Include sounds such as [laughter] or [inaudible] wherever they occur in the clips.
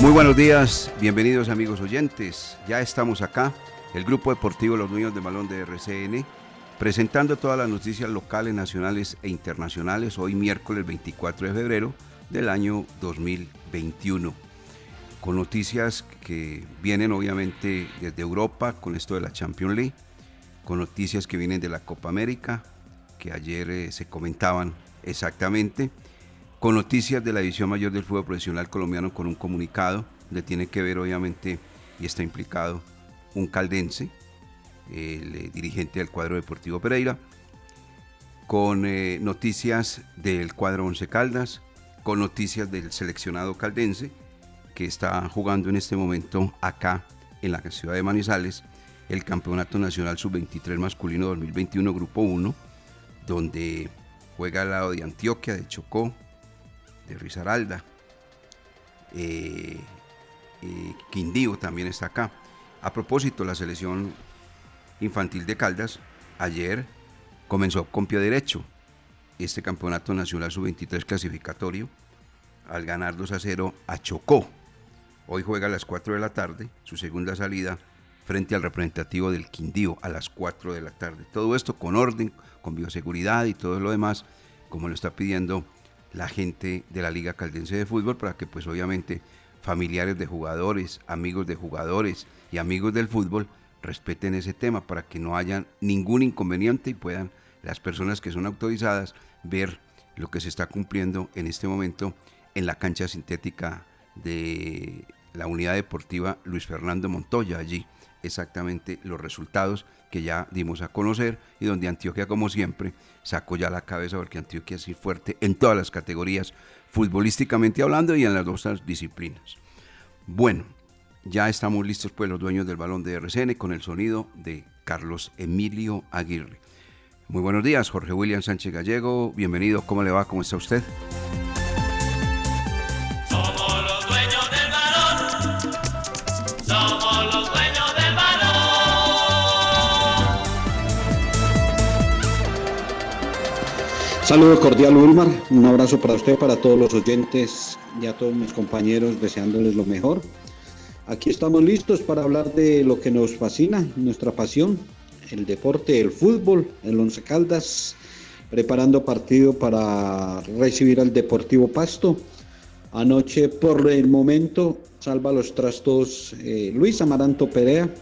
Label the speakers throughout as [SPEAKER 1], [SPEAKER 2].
[SPEAKER 1] Muy buenos días, bienvenidos amigos oyentes. Ya estamos acá, el Grupo Deportivo Los Dueños de Balón de RCN, presentando todas las noticias locales, nacionales e internacionales, hoy miércoles 24 de febrero del año 2021. Con noticias que vienen obviamente desde Europa, con esto de la Champions League, con noticias que vienen de la Copa América, que ayer eh, se comentaban exactamente con noticias de la División Mayor del Fútbol Profesional Colombiano con un comunicado donde tiene que ver obviamente y está implicado un caldense, el eh, dirigente del cuadro deportivo Pereira, con eh, noticias del cuadro Once Caldas, con noticias del seleccionado caldense que está jugando en este momento acá en la ciudad de Manizales el Campeonato Nacional Sub-23 Masculino 2021 Grupo 1, donde juega al lado de Antioquia, de Chocó, de Risaralda. Eh, eh, Quindío también está acá. A propósito, la selección infantil de Caldas ayer comenzó con pie derecho este campeonato nacional sub-23 clasificatorio al ganar 2 a 0 a Chocó. Hoy juega a las 4 de la tarde su segunda salida frente al representativo del Quindío a las 4 de la tarde. Todo esto con orden, con bioseguridad y todo lo demás, como lo está pidiendo la gente de la Liga Caldense de Fútbol para que pues obviamente familiares de jugadores, amigos de jugadores y amigos del fútbol respeten ese tema para que no haya ningún inconveniente y puedan las personas que son autorizadas ver lo que se está cumpliendo en este momento en la cancha sintética de la unidad deportiva Luis Fernando Montoya. Allí exactamente los resultados que ya dimos a conocer y donde Antioquia, como siempre, sacó ya la cabeza porque Antioquia es fuerte en todas las categorías, futbolísticamente hablando y en las dos disciplinas. Bueno, ya estamos listos pues los dueños del balón de RCN con el sonido de Carlos Emilio Aguirre. Muy buenos días, Jorge William Sánchez Gallego, bienvenido, ¿cómo le va? ¿Cómo está usted?
[SPEAKER 2] Saludo cordial, Ulmar. Un abrazo para usted, para todos los oyentes y a todos mis compañeros, deseándoles lo mejor. Aquí estamos listos para hablar de lo que nos fascina, nuestra pasión, el deporte, el fútbol, el Once Caldas, preparando partido para recibir al Deportivo Pasto. Anoche, por el momento, salva los trastos eh, Luis Amaranto Perea.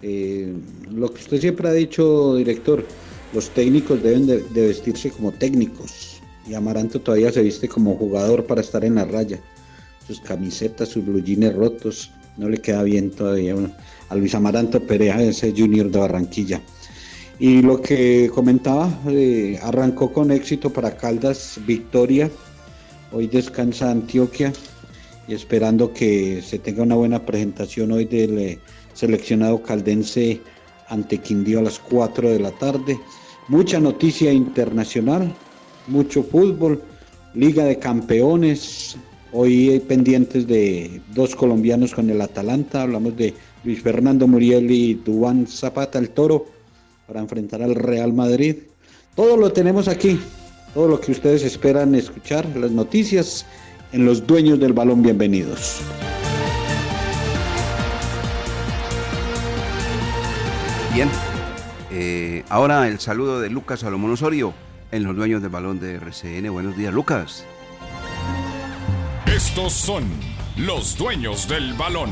[SPEAKER 2] Eh, lo que usted siempre ha dicho, director, los técnicos deben de, vestirse como técnicos. Y Amaranto todavía se viste como jugador para estar en la raya. Sus camisetas, sus blue rotos, no le queda bien todavía a Luis Amaranto Perea, ese junior de Barranquilla. Y lo que comentaba, eh, arrancó con éxito para Caldas, victoria. Hoy descansa Antioquia y esperando que se tenga una buena presentación hoy del eh, seleccionado caldense ante Quindío a las 4 de la tarde. Mucha noticia internacional, mucho fútbol, Liga de Campeones. Hoy pendientes de dos colombianos con el Atalanta. Hablamos de Luis Fernando Muriel y Dubán Zapata el Toro. para enfrentar al Real Madrid. Todo lo tenemos aquí, todo lo que ustedes esperan escuchar, las noticias en los dueños del balón, bienvenidos.
[SPEAKER 1] Bien, eh, ahora el saludo de Lucas Salomón Osorio en los dueños del balón de RCN. Buenos días, Lucas.
[SPEAKER 3] Estos son los dueños del balón.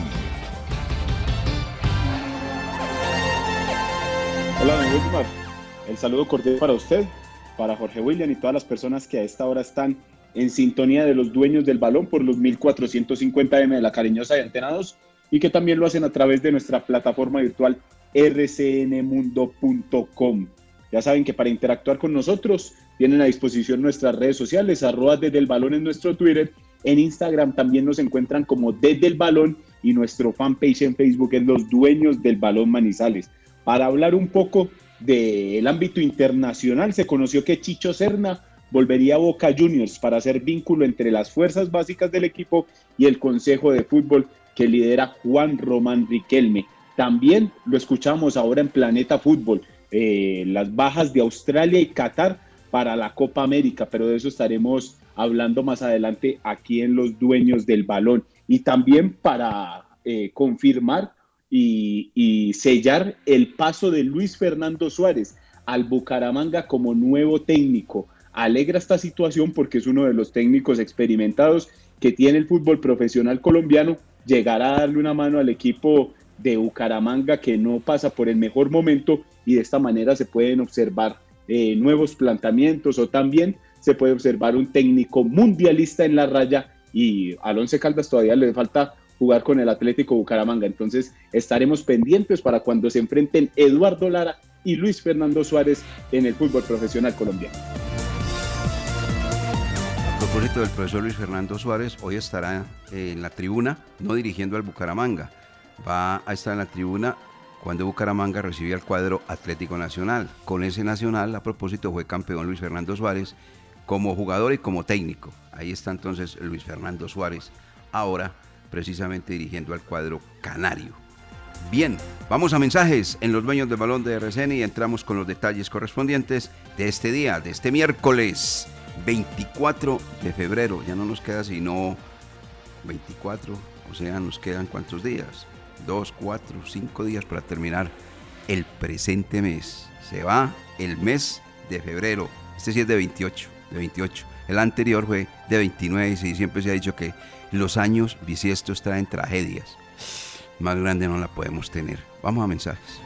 [SPEAKER 4] Hola, don Wilmar. El saludo cordial para usted, para Jorge William y todas las personas que a esta hora están en sintonía de los dueños del balón por los 1450M de la Cariñosa de Antenados y que también lo hacen a través de nuestra plataforma virtual rcnmundo.com. Ya saben que para interactuar con nosotros tienen a disposición nuestras redes sociales, arroba desde el balón en nuestro Twitter, en Instagram también nos encuentran como desde el balón y nuestro fanpage en Facebook es los dueños del balón Manizales. Para hablar un poco del ámbito internacional, se conoció que Chicho Serna volvería a Boca Juniors para hacer vínculo entre las fuerzas básicas del equipo y el Consejo de Fútbol que lidera Juan Román Riquelme. También lo escuchamos ahora en Planeta Fútbol, eh, las bajas de Australia y Qatar para la Copa América, pero de eso estaremos hablando más adelante aquí en Los Dueños del Balón. Y también para eh, confirmar y, y sellar el paso de Luis Fernando Suárez al Bucaramanga como nuevo técnico. Alegra esta situación porque es uno de los técnicos experimentados que tiene el fútbol profesional colombiano. Llegará a darle una mano al equipo de Bucaramanga que no pasa por el mejor momento y de esta manera se pueden observar eh, nuevos planteamientos o también se puede observar un técnico mundialista en la raya y a Alonso Caldas todavía le falta jugar con el Atlético Bucaramanga. Entonces estaremos pendientes para cuando se enfrenten Eduardo Lara y Luis Fernando Suárez en el fútbol profesional colombiano.
[SPEAKER 1] A propósito del profesor Luis Fernando Suárez, hoy estará en la tribuna, no dirigiendo al Bucaramanga, va a estar en la tribuna cuando Bucaramanga recibía el cuadro Atlético Nacional. Con ese Nacional, a propósito, fue campeón Luis Fernando Suárez como jugador y como técnico. Ahí está entonces Luis Fernando Suárez, ahora precisamente dirigiendo al cuadro canario. Bien, vamos a mensajes en los dueños del balón de RCN y entramos con los detalles correspondientes de este día, de este miércoles 24 de febrero. Ya no nos queda sino 24, o sea, nos quedan cuántos días? Dos, cuatro, cinco días para terminar el presente mes. Se va el mes de febrero. Este sí es de 28, de 28. El anterior fue de 29 y siempre se ha dicho que los años bisiestos traen tragedias. Más grande no la podemos tener. Vamos a mensajes.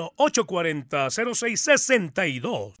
[SPEAKER 5] 840 0662.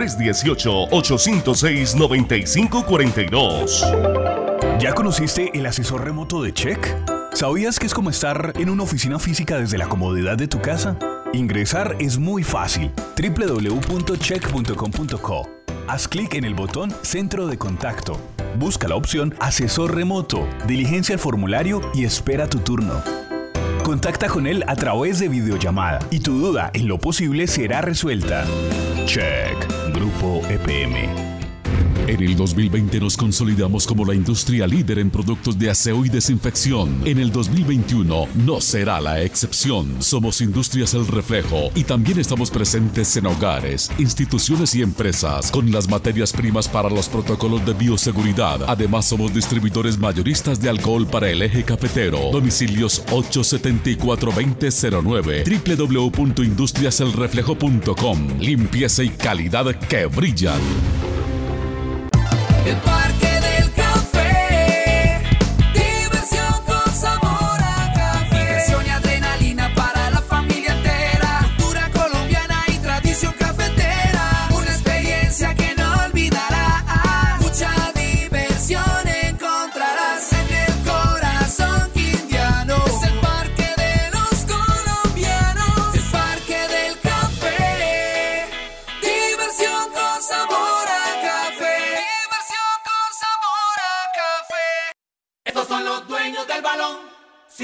[SPEAKER 6] 318-806-9542.
[SPEAKER 7] ¿Ya conociste el asesor remoto de Check? ¿Sabías que es como estar en una oficina física desde la comodidad de tu casa? Ingresar es muy fácil. www.check.com.co Haz clic en el botón Centro de Contacto. Busca la opción Asesor Remoto, diligencia el formulario y espera tu turno. Contacta con él a través de videollamada y tu duda en lo posible será resuelta. Check. Grupo EPM.
[SPEAKER 3] En el 2020 nos consolidamos como la industria líder en productos de aseo y desinfección. En el 2021 no será la excepción. Somos Industrias El Reflejo y también estamos presentes en hogares, instituciones y empresas con las materias primas para los protocolos de bioseguridad. Además somos distribuidores mayoristas de alcohol para el eje cafetero. Domicilios 874-2009 www.industriaselreflejo.com Limpieza y calidad que brillan.
[SPEAKER 8] El Parque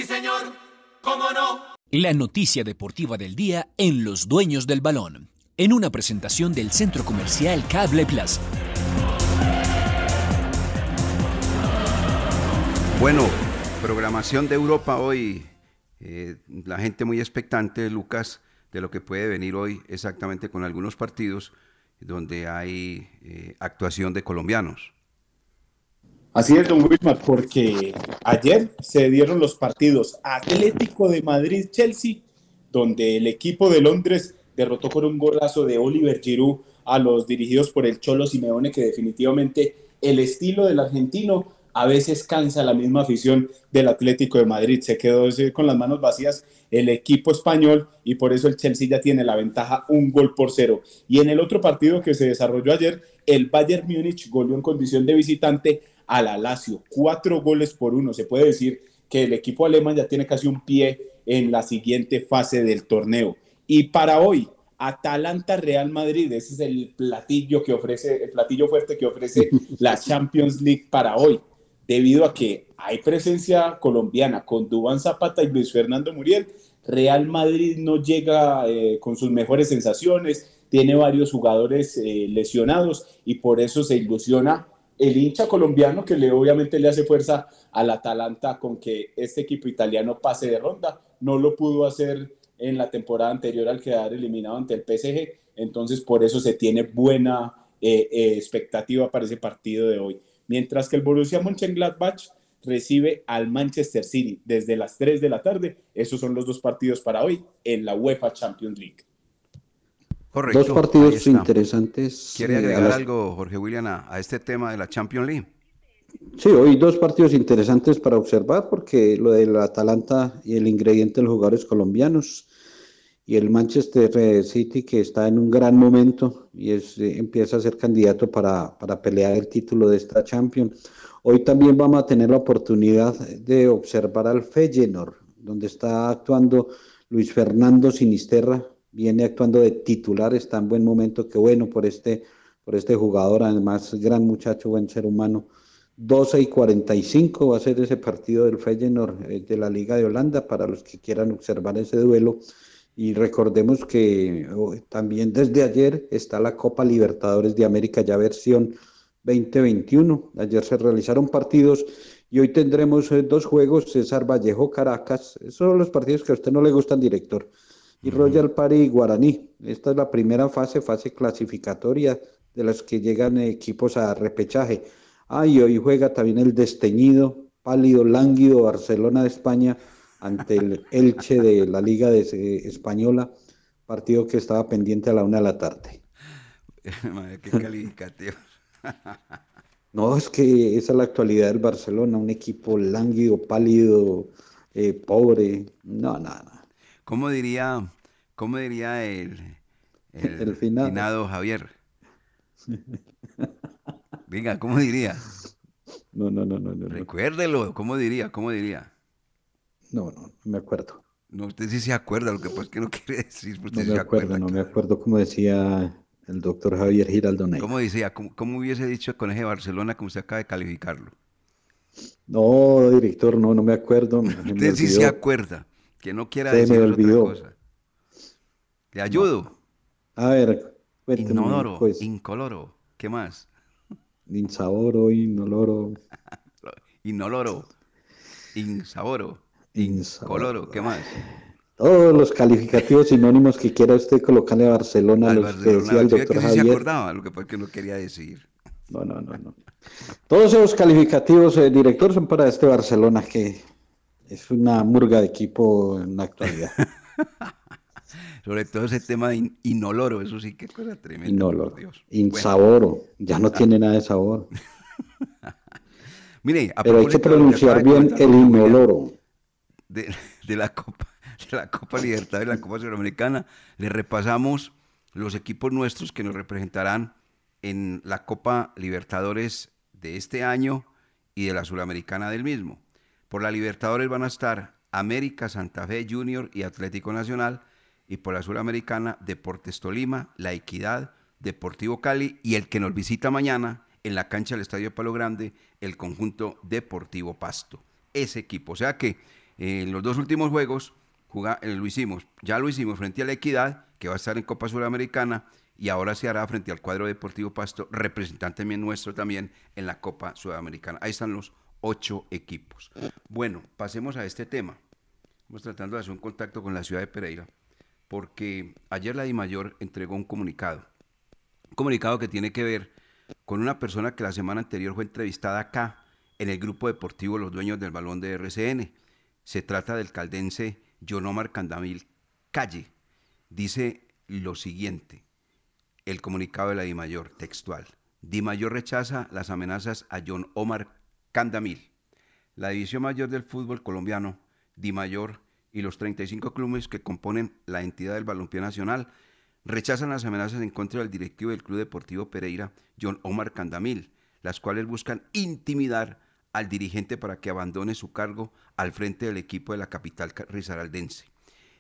[SPEAKER 8] señor. ¿Cómo no?
[SPEAKER 9] La noticia deportiva del día en Los Dueños del Balón, en una presentación del Centro Comercial Cable Plaza.
[SPEAKER 1] Bueno, programación de Europa hoy. eh, la gente muy expectante, Lucas, de lo que puede venir hoy exactamente con algunos partidos donde hay eh, actuación de colombianos.
[SPEAKER 4] Así es, don Wilmar, porque ayer se dieron los partidos Atlético de Madrid-Chelsea, donde el equipo de Londres derrotó con un golazo de Oliver Giroud a los dirigidos por el Cholo Simeone, que definitivamente el estilo del argentino a veces cansa la misma afición del Atlético de Madrid. Se quedó con las manos vacías el equipo español y por eso el Chelsea ya tiene la ventaja un gol por cero. Y en el otro partido que se desarrolló ayer, el Bayern Múnich goleó en condición de visitante a la Lazio, cuatro goles por uno. Se puede decir que el equipo alemán ya tiene casi un pie en la siguiente fase del torneo. Y para hoy, Atalanta Real Madrid, ese es el platillo que ofrece, el platillo fuerte que ofrece [laughs] la Champions League para hoy, debido a que hay presencia colombiana con Dubán Zapata y Luis Fernando Muriel. Real Madrid no llega eh, con sus mejores sensaciones, tiene varios jugadores eh, lesionados y por eso se ilusiona el hincha colombiano que le obviamente le hace fuerza al Atalanta con que este equipo italiano pase de ronda. No lo pudo hacer en la temporada anterior al quedar eliminado ante el PSG, entonces por eso se tiene buena eh, eh, expectativa para ese partido de hoy. Mientras que el Borussia Mönchengladbach recibe al Manchester City desde las 3 de la tarde. Esos son los dos partidos para hoy en la UEFA Champions League.
[SPEAKER 1] Correcto.
[SPEAKER 2] Dos partidos interesantes.
[SPEAKER 1] ¿Quiere
[SPEAKER 2] eh,
[SPEAKER 1] agregar
[SPEAKER 2] las-
[SPEAKER 1] algo, Jorge William, a, a este tema de la Champions League?
[SPEAKER 2] Sí, hoy dos partidos interesantes para observar porque lo del Atalanta y el ingrediente de los jugadores colombianos y el Manchester eh, City que está en un gran momento y es, eh, empieza a ser candidato para, para pelear el título de esta Champions. Hoy también vamos a tener la oportunidad de observar al Feyenoord, donde está actuando Luis Fernando Sinisterra, viene actuando de titular, está en buen momento, qué bueno por este, por este jugador, además gran muchacho, buen ser humano. 12 y 45 va a ser ese partido del Feyenoord eh, de la Liga de Holanda para los que quieran observar ese duelo. Y recordemos que también desde ayer está la Copa Libertadores de América ya versión 2021. Ayer se realizaron partidos y hoy tendremos eh, dos juegos, César Vallejo Caracas. Esos son los partidos que a usted no le gustan, director. Y Royal Party Guaraní. Esta es la primera fase, fase clasificatoria de las que llegan equipos a repechaje. Ah, y hoy juega también el desteñido, pálido, lánguido Barcelona de España ante el [laughs] Elche de la Liga de, eh, Española, partido que estaba pendiente a la una de la tarde. [laughs]
[SPEAKER 1] Madre, qué calificativo.
[SPEAKER 2] No, es que esa es la actualidad del Barcelona, un equipo lánguido, pálido, eh, pobre. No, no, no.
[SPEAKER 1] ¿Cómo diría, cómo diría el, el,
[SPEAKER 2] El finado.
[SPEAKER 1] finado Javier? Venga, ¿cómo diría?
[SPEAKER 2] No, no, no, no, no.
[SPEAKER 1] Recuérdelo, ¿cómo diría? ¿Cómo diría?
[SPEAKER 2] No, no, no me acuerdo.
[SPEAKER 1] No, usted sí se acuerda, lo que pasa es que no [laughs] quiere decir,
[SPEAKER 2] No me
[SPEAKER 1] se acuerda.
[SPEAKER 2] acuerdo, no me acuerdo como decía el doctor Javier Giraldo Ney.
[SPEAKER 1] ¿Cómo decía? ¿Cómo, cómo hubiese dicho con ese Barcelona como usted acaba de calificarlo?
[SPEAKER 2] No, director, no, no me acuerdo. me- me
[SPEAKER 1] Usted sí se acuerda. Que no quiera
[SPEAKER 2] Se me
[SPEAKER 1] decir otra
[SPEAKER 2] olvidó.
[SPEAKER 1] cosa. Le ayudo.
[SPEAKER 2] A ver, cuénteme,
[SPEAKER 1] Inodoro,
[SPEAKER 2] pues.
[SPEAKER 1] incoloro. ¿Qué más?
[SPEAKER 2] Insaboro, inoloro, [laughs]
[SPEAKER 1] Inoloro. Insaboro.
[SPEAKER 2] insaboro.
[SPEAKER 1] Coloro. ¿Qué más?
[SPEAKER 2] Todos los calificativos sinónimos que quiera usted colocarle a Barcelona,
[SPEAKER 1] Al
[SPEAKER 2] los que
[SPEAKER 1] Barcelona.
[SPEAKER 2] decía el
[SPEAKER 1] ve que
[SPEAKER 2] doctor
[SPEAKER 1] sí se
[SPEAKER 2] Javier.
[SPEAKER 1] acordaba, lo que pasa es que no quería decir.
[SPEAKER 2] No, no, no, no. Todos esos calificativos, eh, director, son para este Barcelona que es una murga de equipo en la actualidad. [laughs]
[SPEAKER 1] Sobre todo ese tema de in- inoloro, eso sí que cosa tremenda.
[SPEAKER 2] Inoloro,
[SPEAKER 1] por Dios.
[SPEAKER 2] insaboro, ya no tiene nada de sabor. [laughs]
[SPEAKER 1] Mire, a
[SPEAKER 2] Pero hay que pronunciar bien el inoloro.
[SPEAKER 1] de, de la Copa, de la Copa Libertadores, la Copa Sudamericana, le repasamos los equipos nuestros que nos representarán en la Copa Libertadores de este año y de la Sudamericana del mismo. Por la Libertadores van a estar América, Santa Fe Junior y Atlético Nacional, y por la Sudamericana Deportes Tolima, La Equidad, Deportivo Cali y el que nos visita mañana en la cancha del Estadio Palo Grande, el conjunto Deportivo Pasto. Ese equipo. O sea que eh, en los dos últimos juegos eh, lo hicimos, ya lo hicimos frente a La Equidad, que va a estar en Copa Sudamericana, y ahora se hará frente al cuadro Deportivo Pasto, representante nuestro también en la Copa Sudamericana. Ahí están los ocho equipos. Bueno, pasemos a este tema. Estamos tratando de hacer un contacto con la ciudad de Pereira, porque ayer la DIMAYOR entregó un comunicado. Un comunicado que tiene que ver con una persona que la semana anterior fue entrevistada acá en el grupo deportivo Los Dueños del Balón de RCN. Se trata del caldense John Omar Candamil Calle. Dice lo siguiente, el comunicado de la DIMAYOR textual. DIMAYOR rechaza las amenazas a John Omar Candamil. La división mayor del fútbol colombiano, DIMAYOR, y los 35 clubes que componen la entidad del balompié nacional rechazan las amenazas en contra del directivo del Club Deportivo Pereira, John Omar Candamil, las cuales buscan intimidar al dirigente para que abandone su cargo al frente del equipo de la capital ca- risaraldense.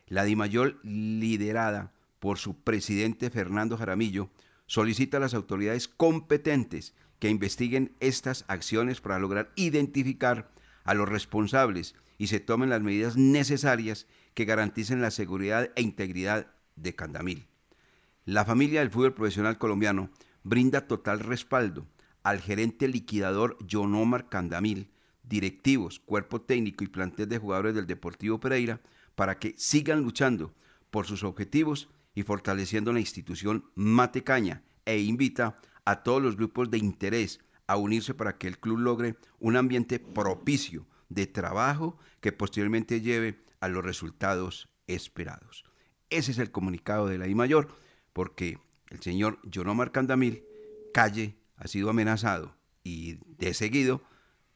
[SPEAKER 1] La DIMAYOR, liderada por su presidente Fernando Jaramillo, solicita a las autoridades competentes que investiguen estas acciones para lograr identificar a los responsables y se tomen las medidas necesarias que garanticen la seguridad e integridad de Candamil. La familia del fútbol profesional colombiano brinda total respaldo al gerente liquidador John Omar Candamil, directivos, cuerpo técnico y plantel de jugadores del Deportivo Pereira para que sigan luchando por sus objetivos y fortaleciendo la institución matecaña e invita a todos los grupos de interés a unirse para que el club logre un ambiente propicio de trabajo que posteriormente lleve a los resultados esperados. Ese es el comunicado de la I Mayor, porque el señor John Omar Candamil Calle ha sido amenazado y de seguido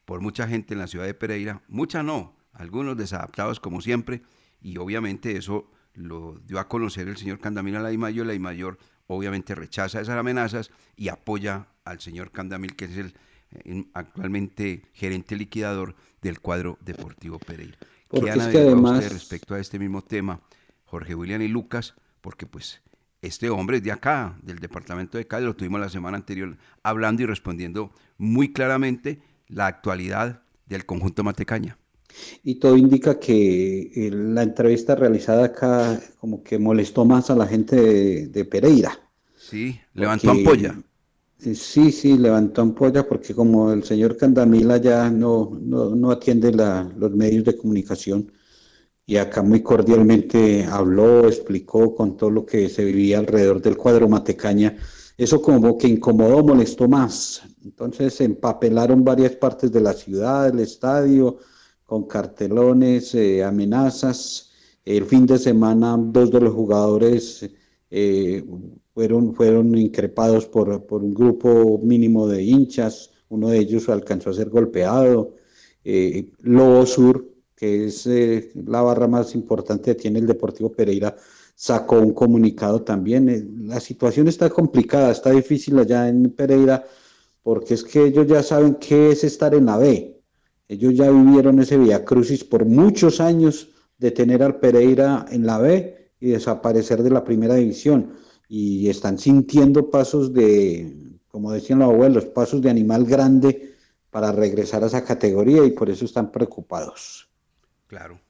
[SPEAKER 1] por mucha gente en la ciudad de Pereira, mucha no, algunos desadaptados como siempre, y obviamente eso lo dio a conocer el señor Candamil a la I Mayor, la I Mayor obviamente rechaza esas amenazas y apoya al señor Candamil, que es el actualmente gerente liquidador del cuadro deportivo Pereira.
[SPEAKER 2] Porque
[SPEAKER 1] ¿Qué han
[SPEAKER 2] es que además-
[SPEAKER 1] respecto a este mismo tema, Jorge William y Lucas? Porque pues este hombre es de acá, del departamento de Cali, lo tuvimos la semana anterior hablando y respondiendo muy claramente la actualidad del conjunto Matecaña.
[SPEAKER 2] Y todo indica que eh, la entrevista realizada acá como que molestó más a la gente de, de Pereira.
[SPEAKER 1] Sí, levantó ampolla.
[SPEAKER 2] Sí, sí, levantó ampolla porque como el señor Candamila ya no, no, no atiende la- los medios de comunicación y acá muy cordialmente habló, explicó con todo lo que se vivía alrededor del cuadro Matecaña, eso como que incomodó, molestó más. Entonces se empapelaron varias partes de la ciudad, el estadio, con cartelones, eh, amenazas. El fin de semana dos de los jugadores eh, fueron, fueron increpados por, por un grupo mínimo de hinchas, uno de ellos alcanzó a ser golpeado. Eh, Lobo Sur, que es eh, la barra más importante que tiene el Deportivo Pereira, sacó un comunicado también. Eh, la situación está complicada, está difícil allá en Pereira, porque es que ellos ya saben qué es estar en la B. Ellos ya vivieron ese via crucis por muchos años de tener al Pereira en la B y desaparecer de la primera división. Y están sintiendo pasos de, como decían los abuelos, pasos de animal grande para regresar a esa categoría y por eso están preocupados.
[SPEAKER 1] Claro.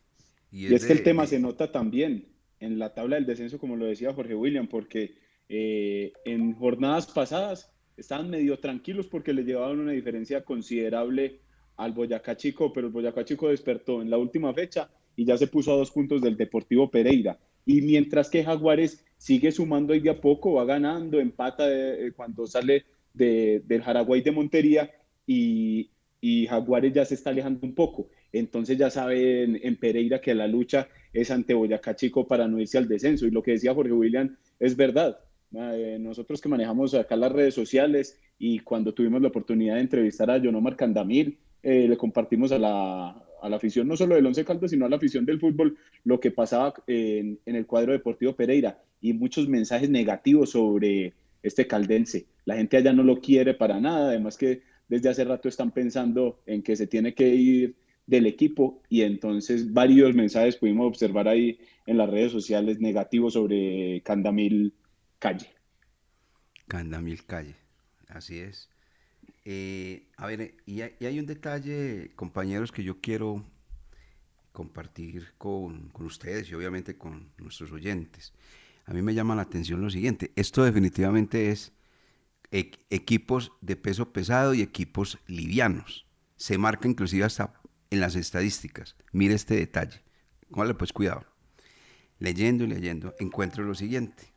[SPEAKER 4] Y es, que el tema se nota también en la tabla del descenso, como lo decía Jorge William, porque eh, en jornadas pasadas estaban medio tranquilos porque le llevaban una diferencia considerable al Boyacá Chico, pero el Boyacá Chico despertó en la última fecha y ya se puso a dos puntos del Deportivo Pereira. Y mientras que Jaguares sigue sumando ahí de a poco, va ganando, empata eh, cuando sale del Jaraguay de Montería y, y, Jaguares ya se está alejando un poco. Entonces ya saben en Pereira que la lucha es ante Boyacá Chico para no irse al descenso. Y lo que decía Jorge William es verdad. Eh, nosotros que manejamos acá las redes sociales y cuando tuvimos la oportunidad de entrevistar a Yonomar Candamir, eh, le compartimos a la, a la afición no solo del Once Caldas, sino a la afición del fútbol, lo que pasaba en, en, el cuadro deportivo Pereira y muchos mensajes negativos sobre este caldense. La gente allá no lo quiere para nada, además que desde hace rato están pensando en que se tiene que ir del equipo y entonces varios mensajes pudimos observar ahí en las redes sociales negativos sobre Candamil Calle.
[SPEAKER 1] Candamil Calle, así es. Eh, a ver, y hay, un detalle, compañeros, que yo quiero compartir con, ustedes y obviamente con nuestros oyentes. A mí me llama la atención lo siguiente, esto definitivamente es equipos de peso pesado y equipos livianos. Se marca inclusive hasta en las estadísticas. Mire este detalle. Póngale pues cuidado. Leyendo y leyendo, encuentro lo siguiente.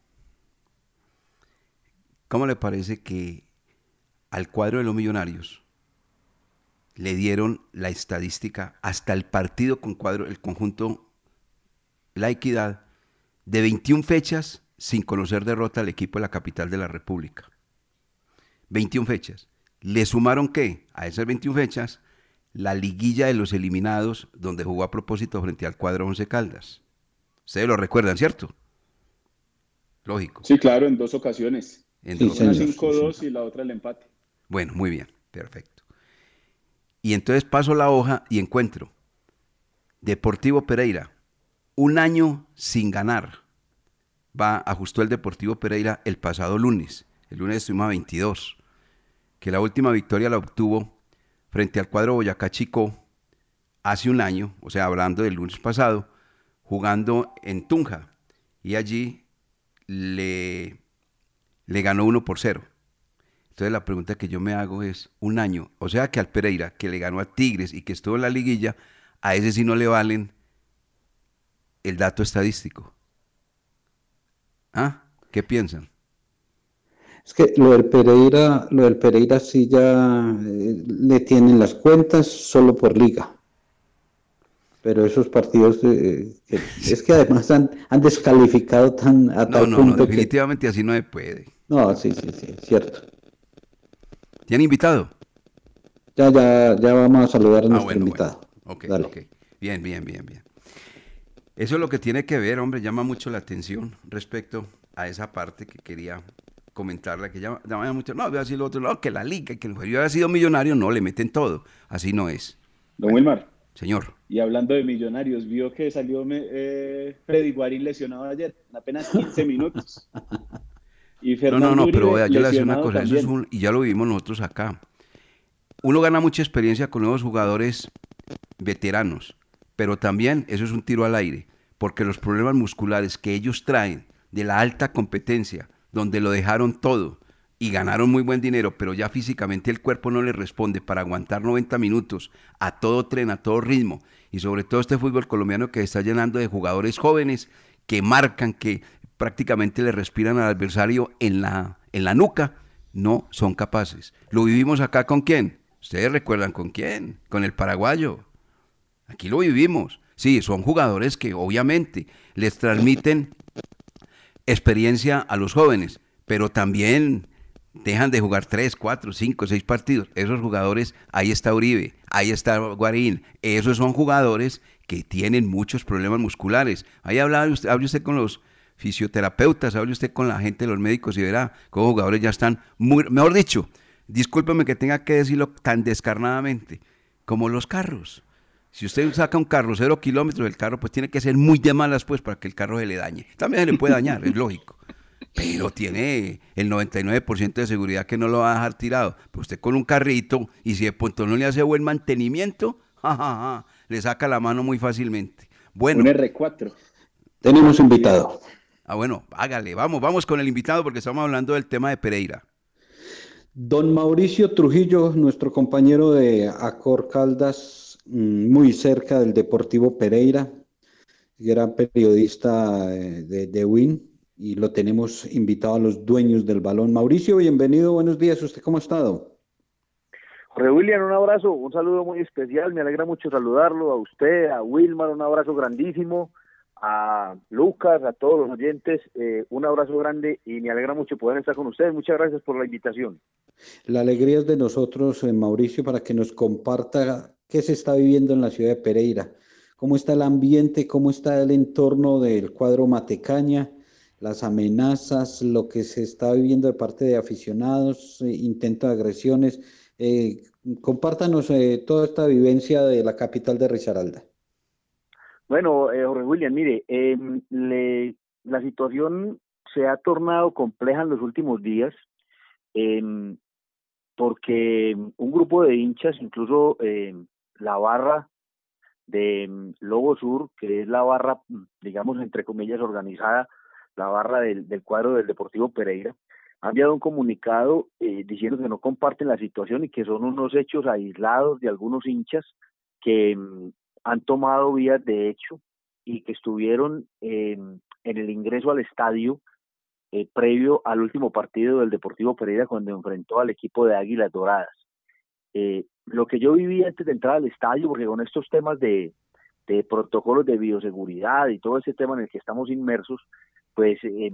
[SPEAKER 1] ¿Cómo le parece que al cuadro de los millonarios le dieron la estadística hasta el partido con cuadro, el conjunto La Equidad, de 21 fechas sin conocer derrota al equipo de la capital de la República. 21 fechas. ¿Le sumaron qué? A esas 21 fechas, la liguilla de los eliminados, donde jugó a propósito frente al cuadro Once Caldas. Ustedes lo recuerdan, ¿cierto? Lógico.
[SPEAKER 4] Sí, claro, en dos ocasiones. En dos una 5-2 y la otra el empate.
[SPEAKER 1] Bueno, muy bien, perfecto. Y entonces paso la hoja y encuentro Deportivo Pereira, un año sin ganar. Va, ajustó el Deportivo Pereira el pasado lunes. El lunes estuvimos a 22. Que la última victoria la obtuvo frente al cuadro Boyacá Chico hace un año, o sea, hablando del lunes pasado, jugando en Tunja. Y allí le, le ganó 1 por 0. Entonces la pregunta que yo me hago es, un año, o sea que al Pereira, que le ganó a Tigres y que estuvo en la liguilla, a ese sí no le valen el dato estadístico. ¿Ah? ¿Qué piensan?
[SPEAKER 2] Es que lo del Pereira, lo del Pereira sí ya eh, le tienen las cuentas solo por liga. Pero esos partidos eh, es que además han, descalificado tan a
[SPEAKER 1] tal no, punto no, definitivamente así no se puede.
[SPEAKER 2] No, sí, sí, sí, cierto.
[SPEAKER 1] ¿Te han invitado?
[SPEAKER 2] Ya, ya, ya vamos a saludar a ah, nuestro invitado.
[SPEAKER 1] Ok, ok. Bien, bien, bien, bien. Eso es lo que tiene que ver, hombre, llama mucho la atención respecto a esa parte que quería comentarla, que llama, llama mucho, no, voy a decir lo otro, no, que la liga, que el jugador haya sido millonario, no, le meten todo, así no es.
[SPEAKER 4] Don Wilmar.
[SPEAKER 1] Señor.
[SPEAKER 4] Y hablando de millonarios, vio que salió eh, Freddy Guarín lesionado ayer, en apenas 15 minutos. [laughs]
[SPEAKER 1] no, no, no, pero vea, yo le decía una cosa, eso es un, y ya lo vivimos nosotros acá. Uno gana mucha experiencia con nuevos jugadores veteranos, pero también eso es un tiro al aire, porque los problemas musculares que ellos traen de la alta competencia, donde lo dejaron todo y ganaron muy buen dinero, pero ya físicamente el cuerpo no les responde para aguantar 90 minutos a todo tren, a todo ritmo, y sobre todo este fútbol colombiano que está llenando de jugadores jóvenes que marcan, que prácticamente le respiran al adversario en la, en la nuca, no son capaces. ¿Lo vivimos acá con quién? Ustedes recuerdan con quién? Con el paraguayo. Aquí lo vivimos. Sí, son jugadores que obviamente les transmiten experiencia a los jóvenes, pero también dejan de jugar tres, cuatro, cinco, seis partidos. Esos jugadores, ahí está Uribe, ahí está Guarín, esos son jugadores que tienen muchos problemas musculares. Ahí hablaba usted, hable usted con los fisioterapeutas, hable usted con la gente los médicos y verá cómo jugadores ya están muy, mejor dicho, discúlpeme que tenga que decirlo tan descarnadamente, como los carros. Si usted saca un carro cero kilómetros del carro, pues tiene que ser muy de malas pues para que el carro se le dañe. También se le puede dañar, es lógico. pero tiene el 99% de seguridad que no lo va a dejar tirado. Pero usted con un carrito y si de pronto no le hace buen mantenimiento, [laughs] le saca la mano muy fácilmente. Bueno.
[SPEAKER 4] Un R4.
[SPEAKER 2] Tenemos invitado.
[SPEAKER 1] Ah, bueno, hágale, vamos, vamos con el invitado porque estamos hablando del tema de Pereira.
[SPEAKER 2] Don Mauricio Trujillo, nuestro compañero de Acor Caldas, mm, muy cerca del Deportivo Pereira, gran periodista eh, de, de WIN, y lo tenemos invitado a los dueños del balón. Mauricio, bienvenido, buenos días, ¿usted cómo ha estado?
[SPEAKER 10] Jorge William, un abrazo, un saludo muy especial, me alegra mucho saludarlo, a usted, a Wilmar, un abrazo grandísimo, a Lucas, a todos los oyentes, eh, un abrazo grande y me alegra mucho poder estar con ustedes, muchas gracias por la invitación.
[SPEAKER 2] La alegría es de nosotros, eh, Mauricio, para que nos comparta qué se está viviendo en la ciudad de Pereira, cómo está el ambiente, cómo está el entorno del cuadro Matecaña, las amenazas, lo que se está viviendo de parte de aficionados, eh, intento de agresiones. Eh, compártanos eh, toda esta vivencia de la capital de Risaralda.
[SPEAKER 10] Bueno, eh, Jorge William, mire, em, le, la situación se ha tornado compleja en los últimos días em, porque un grupo de hinchas, incluso em, la barra de Lobo Sur, que es la barra, digamos, entre comillas, organizada, la barra del, del cuadro del Deportivo Pereira, ha enviado un comunicado eh, diciendo que no comparten la situación y que son unos hechos aislados de algunos hinchas que han tomado vías de hecho y que estuvieron en, en el ingreso al estadio eh, previo al último partido del Deportivo Pereira cuando enfrentó al equipo de Águilas Doradas. Eh, lo que yo viví antes de entrar al estadio, porque con estos temas de, de protocolos de bioseguridad y todo ese tema en el que estamos inmersos, pues eh,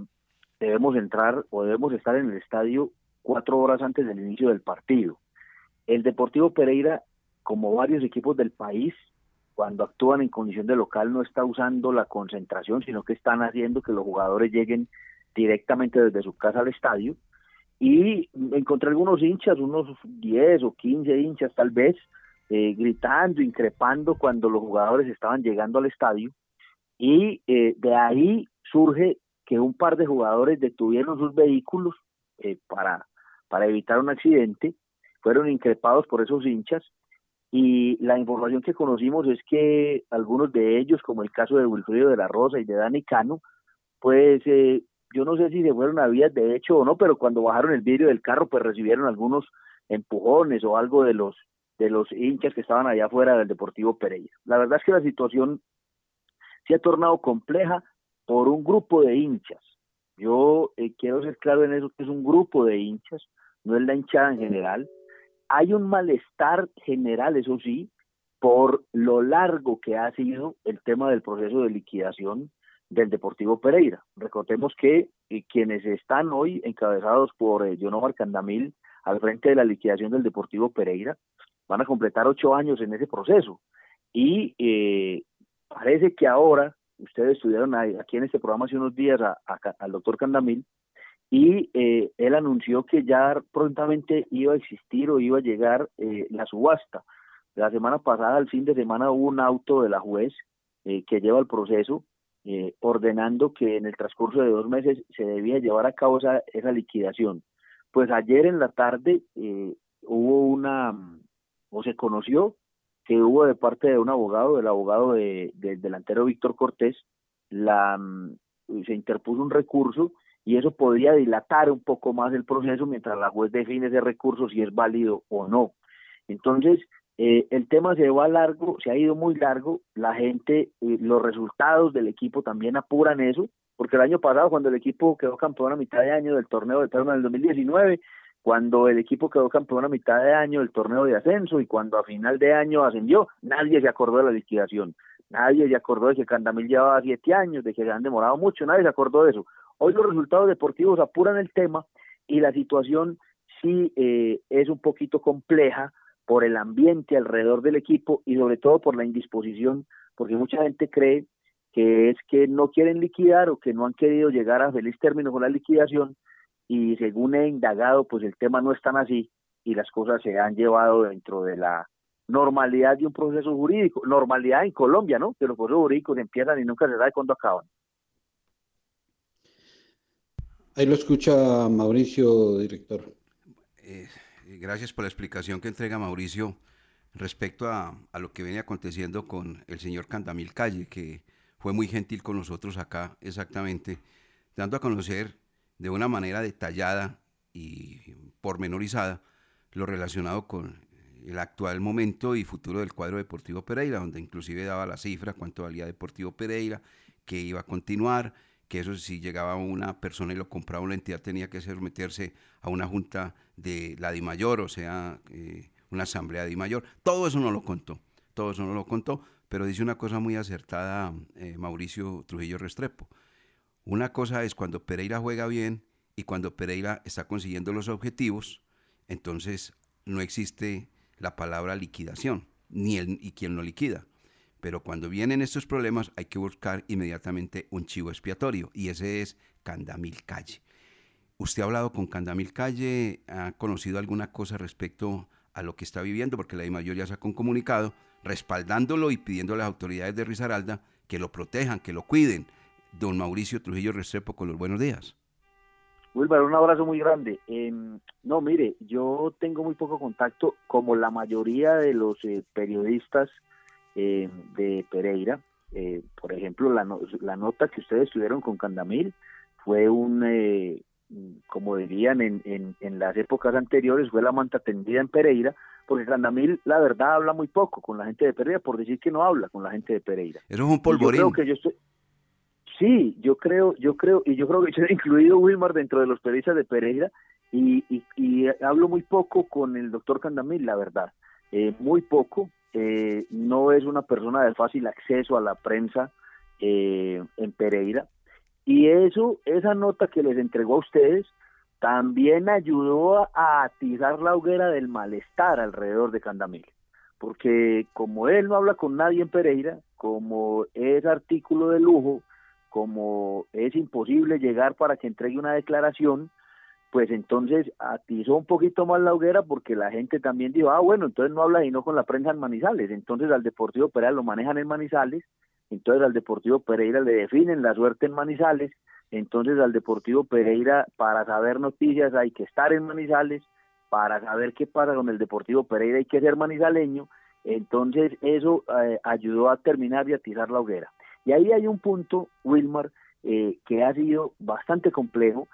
[SPEAKER 10] debemos entrar o debemos estar en el estadio cuatro horas antes del inicio del partido. El Deportivo Pereira, como varios equipos del país, cuando actúan en condición de local no está usando la concentración, sino que están haciendo que los jugadores lleguen directamente desde su casa al estadio. Y encontré algunos hinchas, unos 10 o 15 hinchas tal vez, eh, gritando, increpando cuando los jugadores estaban llegando al estadio. Y eh, de ahí surge que un par de jugadores detuvieron sus vehículos eh, para, para evitar un accidente, fueron increpados por esos hinchas y la información que conocimos es que algunos de ellos, como el caso de Wilfrido de la Rosa y de Dani Cano, pues eh, yo no sé si se fueron a vías de hecho o no, pero cuando bajaron el vidrio del carro, pues recibieron algunos empujones o algo de los de los hinchas que estaban allá afuera del Deportivo Pereira. La verdad es que la situación se ha tornado compleja por un grupo de hinchas. Yo eh, quiero ser claro en eso que es un grupo de hinchas, no es la hinchada en general. Hay un malestar general, eso sí, por lo largo que ha sido el tema del proceso de liquidación del Deportivo Pereira. Recordemos que eh, quienes están hoy encabezados por eh, John Candamil al frente de la liquidación del Deportivo Pereira van a completar ocho años en ese proceso. Y eh, parece que ahora ustedes estudiaron aquí en este programa hace unos días al doctor Candamil, y eh, él anunció que ya prontamente iba a existir o iba a llegar eh, la subasta. La semana pasada, al fin de semana, hubo un auto de la juez eh, que lleva el proceso ordenando que en el transcurso de dos meses se debía llevar a cabo esa, esa liquidación. Pues ayer en la tarde hubo una, o se conoció que hubo de parte de un abogado, del abogado de, del delantero Víctor Cortés, la, mm, se interpuso un recurso y eso podría dilatar un poco más el proceso mientras la juez define ese recurso si es válido o no. Entonces, eh, el tema se va largo, se ha ido muy largo, la gente, eh, los resultados del equipo también apuran eso, porque el año pasado cuando el equipo quedó campeón a mitad de año del torneo de Perma del 2019, cuando el equipo quedó campeón a mitad de año del torneo de ascenso y cuando a final de año ascendió, nadie se acordó de la liquidación, nadie se acordó de que Candamil llevaba siete años, de que se han demorado mucho, nadie se acordó de eso. Hoy los resultados deportivos apuran el tema y la situación sí eh, es un poquito compleja por el ambiente alrededor del equipo y sobre todo por la indisposición, porque mucha gente cree que es que no quieren liquidar o que no han querido llegar a feliz término con la liquidación y según he indagado, pues el tema no es tan así y las cosas se han llevado dentro de la normalidad de un proceso jurídico, normalidad en Colombia, ¿no? Que los procesos jurídicos empiezan y nunca se sabe cuándo acaban.
[SPEAKER 2] Ahí lo escucha Mauricio, director.
[SPEAKER 1] Eh, gracias por la explicación que entrega Mauricio respecto a, a, lo que viene aconteciendo con el señor Candamil Calle, que fue muy gentil con nosotros acá exactamente, dando a conocer de una manera detallada y pormenorizada lo relacionado con el actual momento y futuro del cuadro Deportivo Pereira, donde inclusive daba la cifra cuánto valía Deportivo Pereira, que iba a continuar, que eso si llegaba una persona y lo compraba una entidad tenía que someterse a una junta de la DIMAYOR, o sea, eh, una asamblea de DIMAYOR. Todo eso no lo contó, todo eso no lo contó, pero dice una cosa muy acertada eh, Mauricio Trujillo Restrepo. Una cosa es cuando Pereira juega bien y cuando Pereira está consiguiendo los objetivos, entonces no existe la palabra liquidación, ni el, y quien lo liquida. Pero cuando vienen estos problemas hay que buscar inmediatamente un chivo expiatorio y ese es Candamil Calle. ¿Usted ha hablado con Candamil Calle? ¿Ha conocido alguna cosa respecto a lo que está viviendo? Porque la mayoría se ha comunicado respaldándolo y pidiendo a las autoridades de Risaralda que lo protejan, que lo cuiden. Don Mauricio Trujillo Restrepo, con los buenos días.
[SPEAKER 10] Wilber, un abrazo muy grande. Eh, no, mire, yo tengo muy poco contacto, como la mayoría de los eh, periodistas eh, de Pereira. Eh, por ejemplo, la, no, la, nota que ustedes tuvieron con Candamil fue un, eh, como dirían en, en, en, las épocas anteriores, fue la manta tendida en Pereira, porque Candamil, la verdad, habla muy poco con la gente de Pereira, por decir que no habla con la gente de Pereira.
[SPEAKER 1] Eso es un polvorín.
[SPEAKER 10] Yo creo que yo estoy, Sí, yo creo, yo creo, y yo creo que yo he incluido Wilmar dentro de los periodistas de Pereira y, y, y, hablo muy poco con el doctor Candamil, la verdad, eh, muy poco. Eh, no es una persona de fácil acceso a la prensa eh, en Pereira. Y eso, esa nota que les entregó a ustedes, también ayudó a atizar la hoguera del malestar alrededor de Candamil. Porque como él no habla con nadie en Pereira, como es artículo de lujo, como es imposible llegar para que entregue una declaración, pues entonces atizó un poquito más la hoguera porque la gente también dijo, ah, bueno, entonces no habla sino con la prensa en Manizales, entonces al Deportivo Pereira lo manejan en Manizales, entonces al Deportivo Pereira le definen la suerte en Manizales, entonces al Deportivo Pereira para saber noticias hay que estar en Manizales, para saber qué pasa con el Deportivo Pereira hay que ser manizaleño, entonces eso eh, ayudó a terminar y atizar la hoguera. Y ahí hay un punto, Wilmar, eh, que ha sido bastante complejo,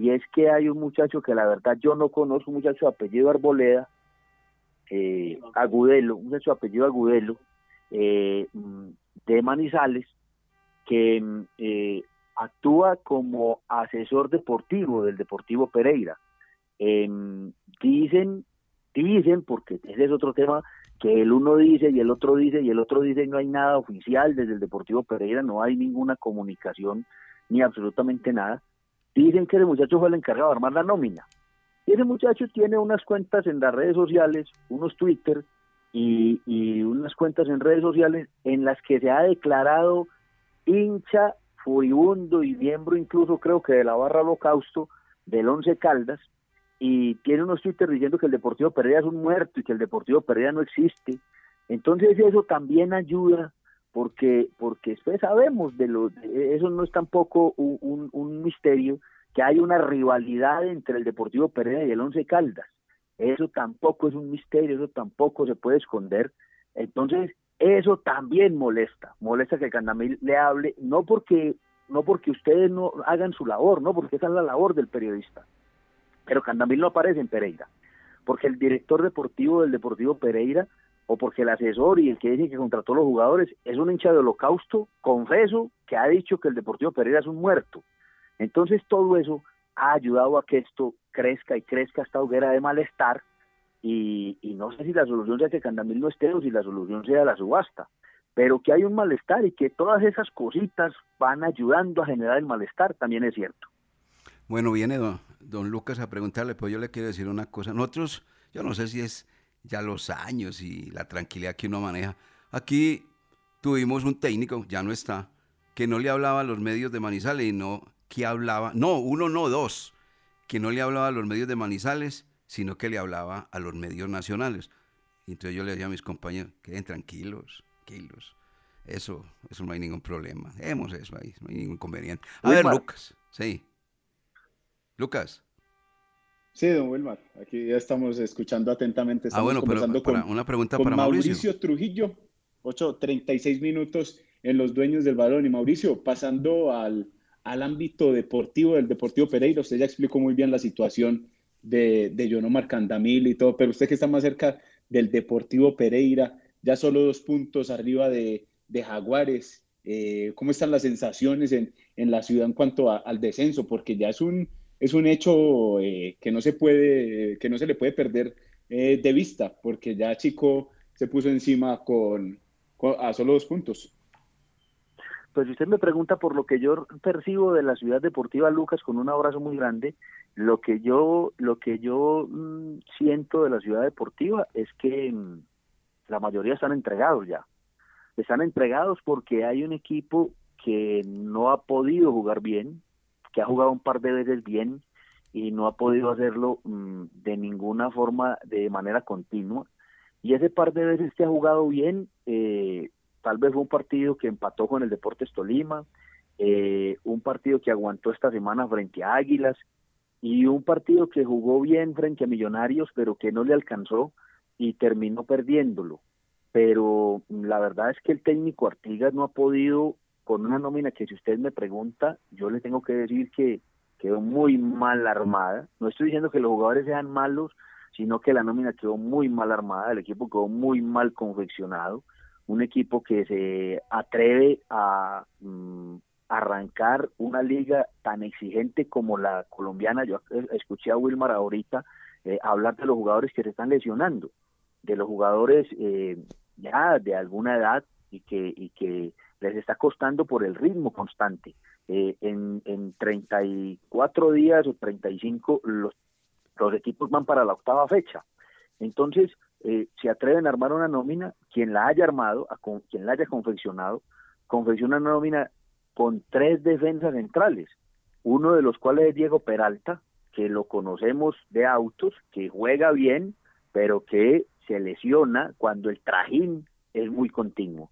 [SPEAKER 10] y es que hay un muchacho que la verdad yo no conozco, un muchacho de apellido Arboleda, eh, Agudelo, un muchacho de apellido Agudelo, eh, de Manizales, que eh, actúa como asesor deportivo del Deportivo Pereira. Em, dicen, dicen, porque ese es otro tema que el uno dice y el otro dice y el otro dice y no hay nada oficial desde el Deportivo Pereira, no hay ninguna comunicación ni absolutamente nada. Dicen que el muchacho fue el encargado de armar la nómina. Y ese muchacho tiene unas cuentas en las redes sociales, unos Twitter y, y unas cuentas en redes sociales en las que se ha declarado hincha, furibundo y miembro incluso creo que de la barra holocausto del Once Caldas, y tiene unos Twitter diciendo que el Deportivo Pereira es un muerto y que el Deportivo Pereira no existe. Entonces eso también ayuda porque porque después sabemos de lo eso no es tampoco un, un, un, misterio que hay una rivalidad entre el Deportivo Pereira y el Once Caldas. Eso tampoco es un misterio, eso tampoco se puede esconder. Entonces, eso también molesta, molesta que Candamil le hable, no porque no porque ustedes no hagan su labor, no porque esa es la labor del periodista, pero Candamil no aparece en Pereira, porque el director deportivo del Deportivo Pereira o porque el asesor y el que dice que contrató a los jugadores es un hincha de holocausto, confeso, que ha dicho que el Deportivo Pereira es un muerto. Entonces todo eso ha ayudado a que esto crezca y crezca esta hoguera de malestar y, no sé si la solución sea que Candamil no esté o si la solución sea la subasta, pero que hay un malestar y que todas esas cositas van ayudando a generar el malestar también es cierto.
[SPEAKER 1] Bueno, viene don, don Lucas a preguntarle, pero yo le quiero decir una cosa. Nosotros, yo no sé si es ya los años y la tranquilidad que uno maneja. Aquí tuvimos un técnico, ya no está, que no le hablaba a los medios de Manizales y no que hablaba, no, uno no, dos, que no le hablaba a los medios de Manizales, sino que le hablaba a los medios nacionales. Y entonces yo le decía a mis compañeros, queden tranquilos, tranquilos. Eso, eso no hay ningún problema. Hemos eso ahí, no hay ningún inconveniente. A ver, Lucas, sí. Lucas.
[SPEAKER 4] Sí, don Wilmar, aquí ya estamos escuchando atentamente.
[SPEAKER 1] ah, bueno, pero para, una pregunta para Mauricio.
[SPEAKER 4] Mauricio Trujillo, 8.36 minutos en los dueños del balón. Y Mauricio, pasando al, al ámbito deportivo del Deportivo Pereira, usted ya explicó muy bien la situación de, de Yonomar Candamil y todo, pero usted que está más cerca del Deportivo Pereira, ya solo dos puntos arriba de, de Jaguares, eh, ¿cómo están las sensaciones en, en la ciudad en cuanto al descenso? Porque ya es un, es un hecho eh, que, no se puede, que no se le puede perder eh, de vista, porque ya Chico se puso encima con, a solo dos puntos.
[SPEAKER 10] Pues si usted me pregunta por lo que yo percibo de la ciudad deportiva Lucas con un abrazo muy grande, lo que yo lo que yo mm, siento de la ciudad deportiva es que mm, la mayoría están entregados ya. Están entregados porque hay un equipo que no ha podido jugar bien, que ha jugado un par de veces bien y no ha podido hacerlo mm, de ninguna forma de manera continua. Y ese par de veces que ha jugado bien, eh, tal vez fue un partido que empató con el Deportes Tolima, eh, un partido que aguantó esta semana frente a Águilas y un partido que jugó bien frente a Millonarios, pero que no le alcanzó y terminó perdiéndolo. Pero la verdad es que el técnico Artigas no ha podido, con una nómina que si usted me pregunta, yo le tengo que decir que quedó muy mal armada. No estoy diciendo que los jugadores sean malos, sino que la nómina quedó muy mal armada, el equipo quedó muy mal confeccionado un equipo que se atreve a mm, arrancar una liga tan exigente como la colombiana. Yo escuché a Wilmar ahorita eh, hablar de los jugadores que se están lesionando, de los jugadores eh, ya de alguna edad y que, y que les está costando por el ritmo constante. Eh, en, en 34 días o 35 los, los equipos van para la octava fecha. Entonces, eh, se atreven a armar una nómina, quien la haya armado, a quien la haya confeccionado, confecciona una nómina con tres defensas centrales, uno de los cuales es Diego Peralta, que lo conocemos de autos, que juega bien, pero que se lesiona cuando el trajín es muy continuo.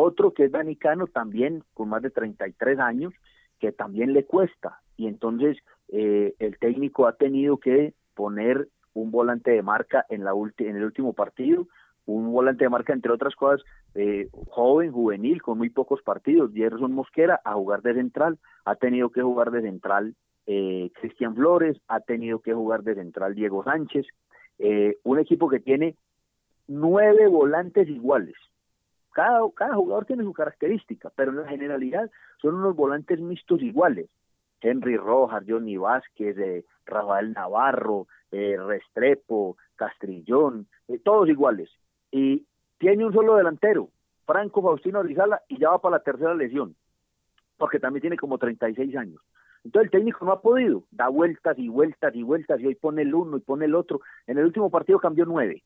[SPEAKER 10] Otro que es Danicano, también con más de 33 años, que también le cuesta. Y entonces eh, el técnico ha tenido que poner un volante de marca en, la en el último partido, un volante de marca, entre otras cosas, eh, joven, juvenil, con muy pocos partidos. Gerson Mosquera a jugar de central, ha tenido que jugar de central eh, Cristian Flores, ha tenido que jugar de central Diego Sánchez. Eh, un equipo que tiene nueve volantes iguales. Cada, cada jugador tiene su característica, pero en la generalidad son unos volantes mixtos iguales. Henry Rojas, Johnny Vázquez, eh, Rafael Navarro, eh, Restrepo, Castrillón, eh, todos iguales. Y tiene un solo delantero, Franco Faustino Rizala, y ya va para la tercera lesión, porque también tiene como 36 años. Entonces el técnico no ha podido, da vueltas y vueltas y vueltas, y hoy pone el uno y pone el otro. En el último partido cambió nueve.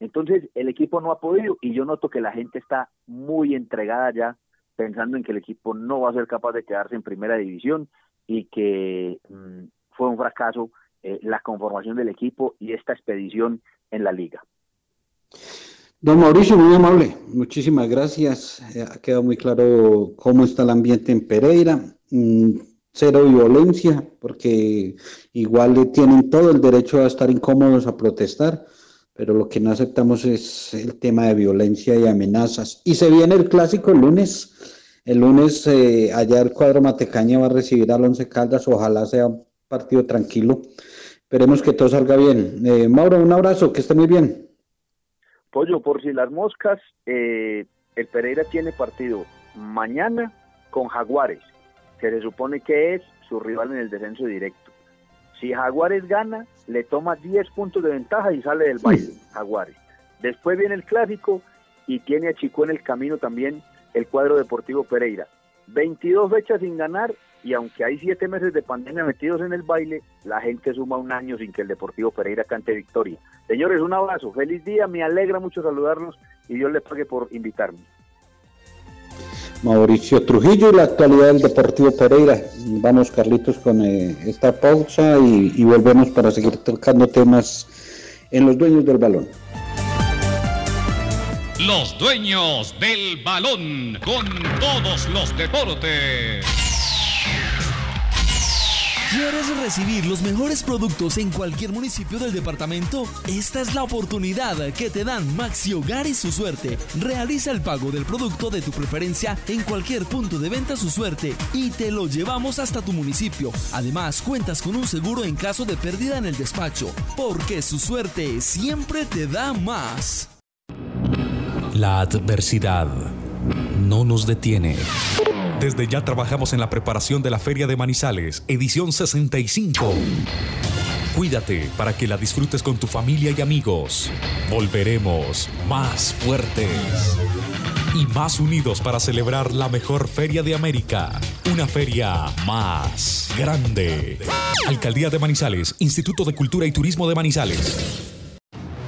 [SPEAKER 10] Entonces el equipo no ha podido, y yo noto que la gente está muy entregada ya, pensando en que el equipo no va a ser capaz de quedarse en primera división y que mm, fue un fracaso eh, la conformación del equipo y esta expedición en la liga.
[SPEAKER 2] Don Mauricio, muy amable, muchísimas gracias. Eh, ha quedado muy claro cómo está el ambiente en Pereira. Mm, cero violencia, porque igual tienen todo el derecho a estar incómodos, a protestar, pero lo que no aceptamos es el tema de violencia y amenazas. Y se viene el clásico el lunes. El lunes eh, allá el cuadro Matecaña va a recibir al Once Caldas, ojalá sea un partido tranquilo. Esperemos que todo salga bien. Eh, Mauro, un abrazo, que esté muy bien.
[SPEAKER 10] Pollo, por si las moscas, eh, el Pereira tiene partido mañana con Jaguares, se supone que es su rival en el descenso directo. Si Jaguares gana, le toma 10 puntos de ventaja y sale del baile, Jaguares. Después viene el clásico y tiene a Chico en el camino también el cuadro deportivo Pereira. 22 fechas sin ganar y aunque hay siete meses de pandemia metidos en el baile, la gente suma un año sin que el Deportivo Pereira cante victoria. Señores, un abrazo, feliz día, me alegra mucho saludarlos y Dios les pague por invitarme.
[SPEAKER 2] Mauricio Trujillo y la actualidad del Deportivo Pereira. Vamos, Carlitos, con eh, esta pausa y, y volvemos para seguir tocando temas en los dueños del balón.
[SPEAKER 11] Los dueños del balón con todos los deportes.
[SPEAKER 12] ¿Quieres recibir los mejores productos en cualquier municipio del departamento? Esta es la oportunidad que te dan Maxi Hogar y su suerte. Realiza el pago del producto de tu preferencia en cualquier punto de venta su suerte y te lo llevamos hasta tu municipio. Además, cuentas con un seguro en caso de pérdida en el despacho, porque su suerte siempre te da más.
[SPEAKER 13] La adversidad no nos detiene.
[SPEAKER 14] Desde ya trabajamos en la preparación de la Feria de Manizales, edición 65. Cuídate para que la disfrutes con tu familia y amigos. Volveremos más fuertes y más unidos para celebrar la mejor feria de América. Una feria más grande. Alcaldía de Manizales, Instituto de Cultura y Turismo de Manizales.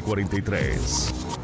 [SPEAKER 6] 43.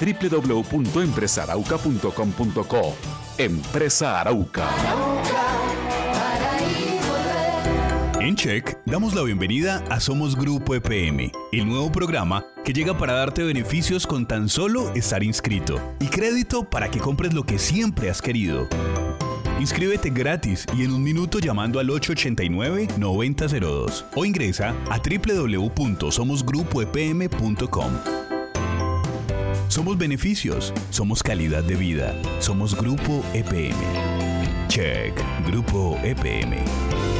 [SPEAKER 3] www.empresarauca.com.co. Empresa Arauca.
[SPEAKER 7] En Check damos la bienvenida a Somos Grupo EPM, el nuevo programa que llega para darte beneficios con tan solo estar inscrito y crédito para que compres lo que siempre has querido. Inscríbete gratis y en un minuto llamando al 889-9002 o ingresa a www.somosgrupoepm.com. Somos beneficios, somos calidad de vida, somos Grupo EPM. Check, Grupo EPM.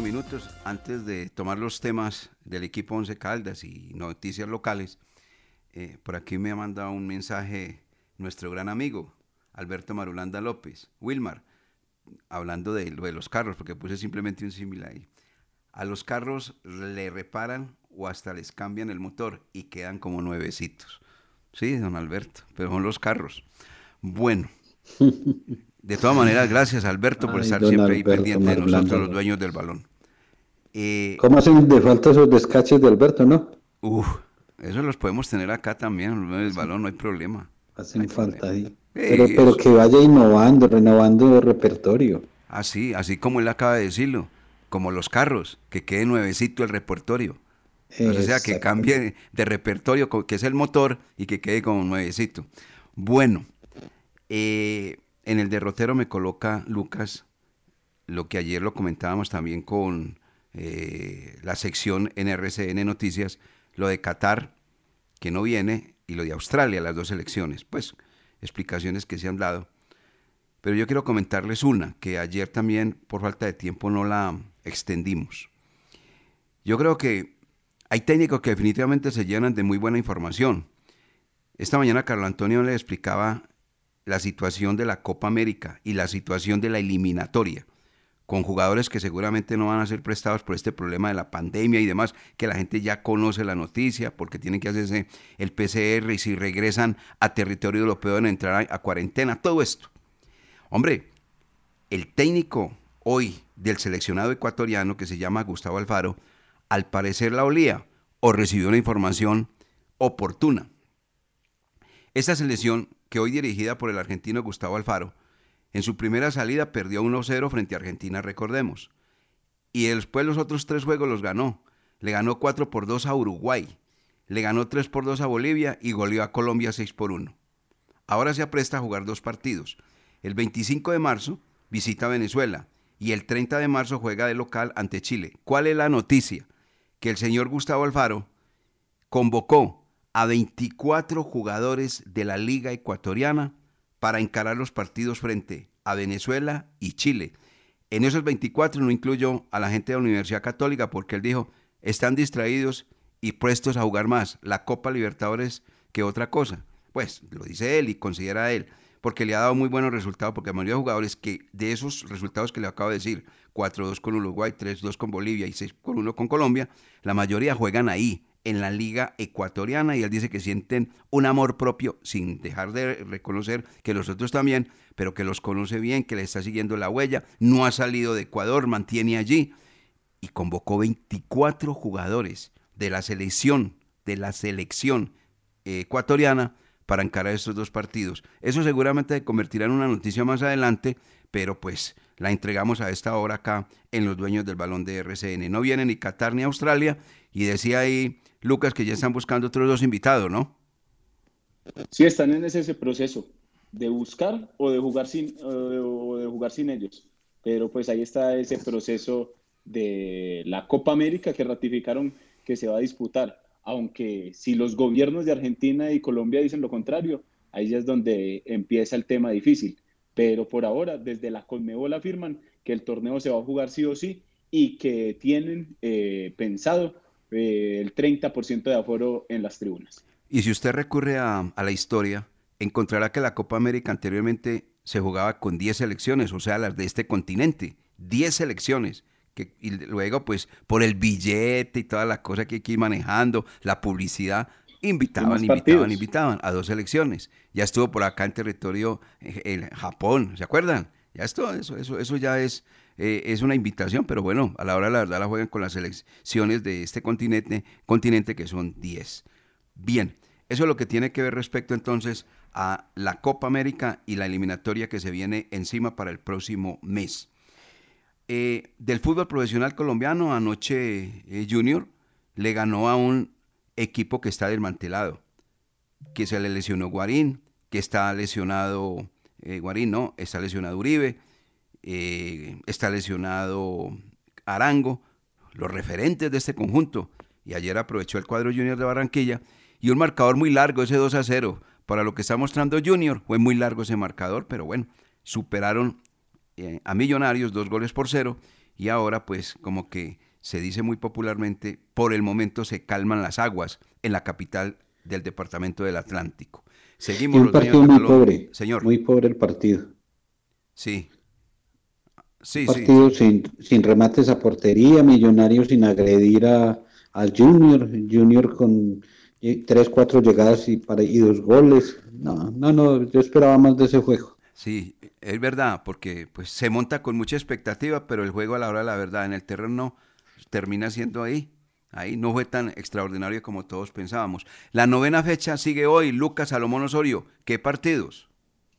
[SPEAKER 1] 44 minutos. Antes de tomar los temas del equipo Once Caldas y noticias locales, eh, por aquí me ha mandado un mensaje nuestro gran amigo Alberto Marulanda López, Wilmar, hablando de lo de los carros, porque puse simplemente un símil ahí. A los carros le reparan o hasta les cambian el motor y quedan como nuevecitos. Sí, don Alberto, pero son los carros. Bueno, [laughs] de todas maneras, gracias Alberto por
[SPEAKER 2] Ay,
[SPEAKER 1] estar siempre ahí pendiente de nosotros, los dueños del balón. Eh,
[SPEAKER 2] ¿Cómo hacen de falta esos descaches de Alberto, no?
[SPEAKER 1] uf, eso los podemos tener acá también, del balón, no hay problema.
[SPEAKER 2] Hacen falta ahí. Pero, que vaya innovando, renovando el repertorio.
[SPEAKER 1] Así, así como él acaba de decirlo, como los carros, que quede nuevecito el repertorio. O sea, que cambie de repertorio, que es el motor, y que quede como nuevecito. Bueno, eh, en el derrotero me coloca Lucas lo que ayer lo comentábamos también con eh, la sección NRCN Noticias, lo de Qatar, que no viene, y lo de Australia, las dos elecciones. Pues, explicaciones que se han dado. Pero yo quiero comentarles una, que ayer también, por falta de tiempo, no la extendimos. Yo creo que hay técnicos que definitivamente se llenan de muy buena información. Esta mañana Carlos Antonio le explicaba la situación de la Copa América y la situación de la eliminatoria. Con jugadores que seguramente no van a ser prestados por este problema de la pandemia y demás, que la gente ya conoce la noticia porque tienen que hacerse el PCR y si regresan a territorio europeo deben entrar a, cuarentena, todo esto. Hombre, el técnico hoy del seleccionado ecuatoriano que se llama Gustavo Alfaro, al parecer la olía o recibió una información oportuna. Esta selección, que hoy dirigida por el argentino Gustavo Alfaro, en su primera salida perdió 1-0 frente a Argentina, recordemos. Y después los otros tres juegos los ganó. Le ganó 4 por 2 a Uruguay, le ganó 3 por 2 a Bolivia y goleó a Colombia 6 por 1. Ahora se apresta a jugar dos partidos. El 25 de marzo visita Venezuela y el 30 de marzo juega de local ante Chile. ¿Cuál es la noticia? Que el señor Gustavo Alfaro convocó a 24 jugadores de la Liga Ecuatoriana para encarar los partidos frente a Venezuela y Chile. En esos 24 no incluyó a la gente de la Universidad Católica porque él dijo, están distraídos y prestos a jugar más la Copa Libertadores que otra cosa. Pues lo dice él y considera él, porque le ha dado muy buenos resultados, porque la mayoría de jugadores que de esos resultados que le acabo de decir, 4-2 con Uruguay, 3-2 con Bolivia y 6-1 con Colombia, la mayoría juegan ahí, en la liga ecuatoriana y él dice que sienten un amor propio sin dejar de reconocer que los otros también, pero que los conoce bien, que le está siguiendo la huella, no ha salido de Ecuador, mantiene allí y convocó 24 jugadores de la selección, de la selección ecuatoriana para encarar estos dos partidos. Eso seguramente se convertirá en una noticia más adelante, pero pues la entregamos a esta hora acá en los dueños del balón de RCN. No viene ni Qatar ni Australia y decía ahí Lucas, que ya están buscando otros dos invitados, ¿no?
[SPEAKER 4] Sí, están en ese, proceso de buscar o de jugar sin o de jugar sin ellos. Pero pues ahí está ese proceso de la Copa América que ratificaron que se va a disputar. Aunque si los gobiernos de Argentina y Colombia dicen lo contrario, ahí ya es donde empieza el tema difícil. Pero por ahora, desde la Conmebol afirman que el torneo se va a jugar sí o sí y que tienen eh, pensado eh, el 30% de aforo en las tribunas.
[SPEAKER 1] Y si usted recurre a, la historia, encontrará que la Copa América anteriormente se jugaba con 10 selecciones, o sea, las de este continente, 10 selecciones. Y luego, pues, por el billete y toda la cosa que hay que ir manejando, la publicidad, invitaban, invitaban, invitaban a dos selecciones. Ya estuvo por acá en territorio eh, el Japón, ¿se acuerdan? Ya esto, eso, eso, eso ya es eh, es una invitación, pero bueno, a la hora de la verdad la juegan con las selecciones de este continente, continente que son 10. Bien, eso es lo que tiene que ver respecto entonces a la Copa América y la eliminatoria que se viene encima para el próximo mes. Eh, del fútbol profesional colombiano, anoche eh, Junior le ganó a un equipo que está desmantelado, que se le lesionó Guarín, que está lesionado, Guarín no, está lesionado Uribe, eh, está lesionado Arango, los referentes de este conjunto. Y ayer aprovechó el cuadro Junior de Barranquilla y un marcador muy largo, ese 2 a 0. Para lo que está mostrando Junior, fue muy largo ese marcador, pero bueno, superaron eh, a Millonarios dos goles por cero y ahora pues como que se dice muy popularmente, por el momento se calman las aguas en la capital del departamento del Atlántico.
[SPEAKER 2] Seguimos un partido muy pobre, señor. Muy pobre el partido.
[SPEAKER 1] Sí,
[SPEAKER 2] Sí, partido Sin, sin remates a portería, Millonarios sin agredir a, al Junior, Junior con eh, tres, cuatro llegadas y, para, y dos goles. No, no, no, yo esperaba más de ese juego.
[SPEAKER 1] Sí, es verdad, porque pues se monta con mucha expectativa, pero el juego a la hora de la verdad en el terreno termina siendo ahí. Ahí no fue tan extraordinario como todos pensábamos. La novena fecha sigue hoy, Lucas Salomón Osorio. ¿Qué partidos?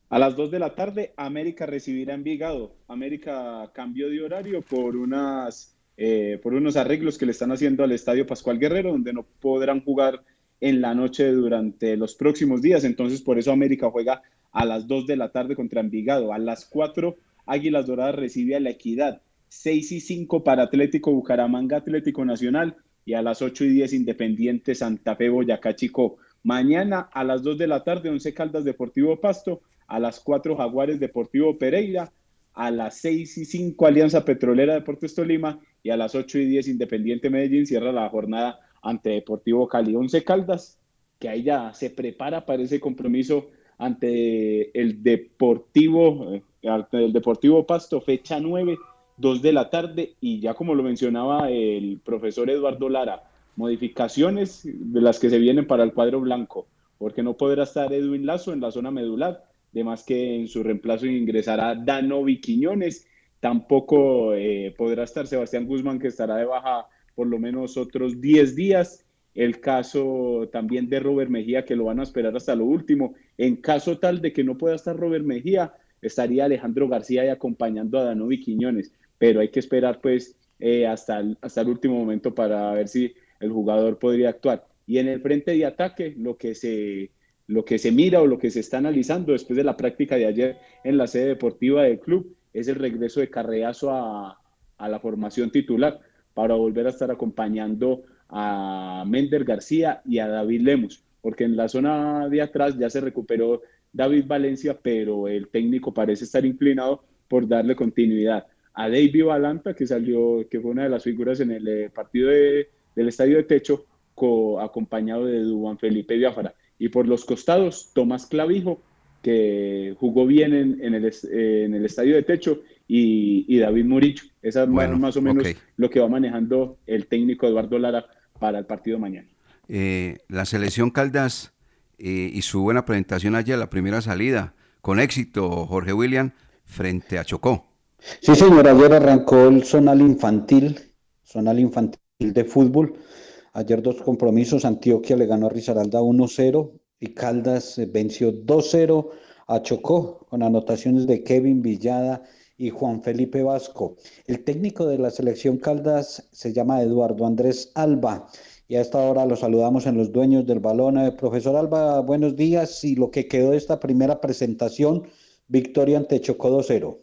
[SPEAKER 4] A las 2 de la tarde, América recibirá Envigado. América cambió de horario por, unas, eh, por unos arreglos que le están haciendo al Estadio Pascual Guerrero, donde no podrán jugar en la noche durante los próximos días. Entonces, por eso América juega a las 2 de la tarde contra Envigado. A las 4, Águilas Doradas recibe a La Equidad. 6 y 5 para Atlético Bucaramanga, Atlético Nacional. Y a las 8 y 10, Independiente Santa Fe, Boyacá, Chico. Mañana a las 2 de la tarde, 11 Caldas Deportivo Pasto a las 4 Jaguares Deportivo Pereira, a las 6 y 5 Alianza Petrolera Deportes Tolima y a las 8 y 10 Independiente Medellín cierra la jornada ante Deportivo Cali. 11 Caldas, que ahí ya se prepara para ese compromiso ante el Deportivo, eh, el Deportivo Pasto, fecha 9 2 de la tarde y ya como lo mencionaba el profesor Eduardo Lara, modificaciones de las que se vienen para el cuadro blanco, porque no podrá estar Edwin Lazo en la zona medular, además que en su reemplazo ingresará Danovi Quiñones, tampoco eh, podrá estar Sebastián Guzmán que estará de baja por lo menos otros 10 días, el caso también de Robert Mejía que lo van a esperar hasta lo último, en caso tal de que no pueda estar Robert Mejía, estaría Alejandro García acompañando a Danovi Quiñones, pero hay que esperar pues eh, hasta, el, hasta el último momento para ver si el jugador podría actuar. Y en el frente de ataque, lo que se, lo que se mira o lo que se está analizando después de la práctica de ayer en la sede deportiva del club es el regreso de Carreazo a, a la formación titular para volver a estar acompañando a Mender García y a David Lemos, porque en la zona de atrás ya se recuperó David Valencia, pero el técnico parece estar inclinado por darle continuidad a David Valanta, que salió, que fue una de las figuras en el eh, partido del estadio de techo, acompañado de Duan Felipe Biafara. Y por los costados, Tomás Clavijo, que jugó bien en, el, en el estadio de techo, y, David Murillo. Esa es más o menos lo que va manejando el técnico Eduardo Lara para el partido mañana.
[SPEAKER 1] Eh, la selección Caldas eh, y su buena presentación ayer, la primera salida, con éxito, Jorge William, frente a Chocó.
[SPEAKER 2] Sí, señor, ayer arrancó el zonal infantil, zonal infantil de fútbol. Ayer dos compromisos, Antioquia le ganó a Risaralda 1-0 y Caldas eh, venció 2-0 a Chocó con anotaciones de Kevin Villada y Juan Felipe Vasco. El técnico de la selección Caldas se llama Eduardo Andrés Alba y a esta hora lo saludamos en los dueños del balón. Eh, profesor Alba, buenos días y lo que quedó de esta primera presentación, victoria ante Chocó 2-0.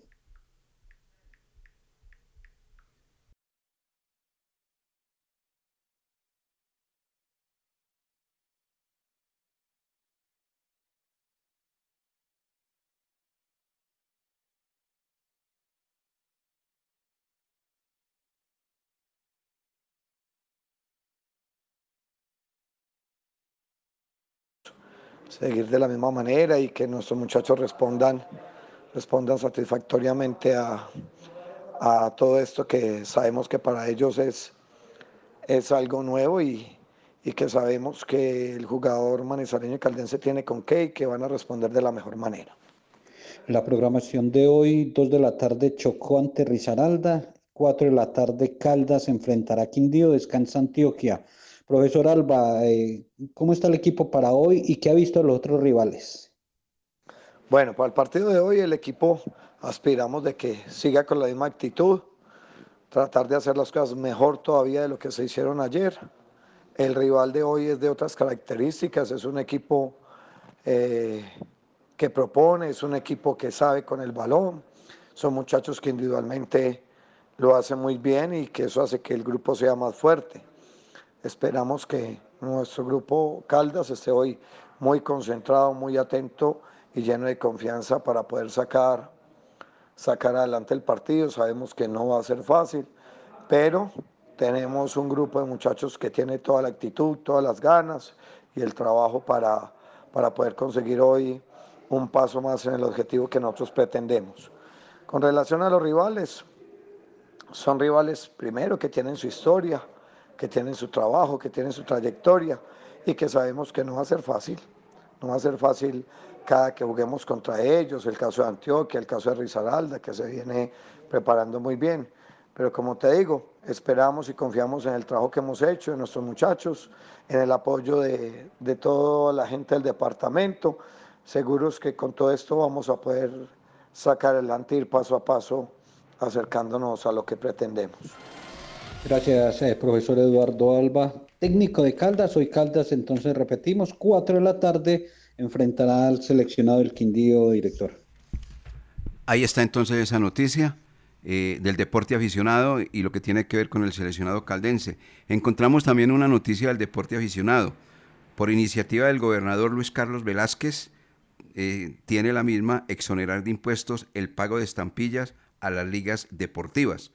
[SPEAKER 15] Seguir de la misma manera y que nuestros muchachos respondan, respondan satisfactoriamente a, todo esto que sabemos que para ellos es, es algo nuevo y, que sabemos que el jugador manizaleño y caldense tiene con qué y que van a responder de la mejor manera. La programación de hoy, 2 de la tarde, Chocó ante Risaralda, 4 de la tarde, Caldas enfrentará a Quindío, descansa Antioquia. Profesor Alba, eh, ¿cómo está el equipo para hoy y qué ha visto los otros rivales? Bueno, para el partido de hoy el equipo aspiramos de que siga con la misma actitud, tratar de hacer las cosas mejor todavía de lo que se hicieron ayer. El rival de hoy es de otras características, es un equipo eh, que propone, es un equipo que sabe con el balón, son muchachos que individualmente lo hacen muy bien y que eso hace que el grupo sea más fuerte. Esperamos que nuestro grupo Caldas esté hoy muy concentrado, muy atento y lleno de confianza para poder sacar, sacar adelante el partido. Sabemos que no va a ser fácil, pero tenemos un grupo de muchachos que tiene toda la actitud, todas las ganas y el trabajo para, para poder conseguir hoy un paso más en el objetivo que nosotros pretendemos. Con relación a los rivales, son rivales primero que tienen su historia, que tienen su trabajo, que tienen su trayectoria y que sabemos que no va a ser fácil. No va a ser fácil cada que juguemos contra ellos, el caso de Antioquia, el caso de Risaralda, que se viene preparando muy bien. Pero como te digo, esperamos y confiamos en el trabajo que hemos hecho, en nuestros muchachos, en el apoyo de, de toda la gente del departamento. Seguros que con todo esto vamos a poder sacar adelante, ir paso a paso, acercándonos a lo que pretendemos. Gracias, eh, profesor Eduardo Alba. Técnico de Caldas, hoy Caldas, entonces repetimos, 4 de la tarde enfrentará al seleccionado del Quindío, director.
[SPEAKER 1] Ahí está entonces esa noticia eh, del deporte aficionado y lo que tiene que ver con el seleccionado caldense. Encontramos también una noticia del deporte aficionado. Por iniciativa del gobernador Luis Carlos Velázquez, eh, tiene la misma exonerar de impuestos el pago de estampillas a las ligas deportivas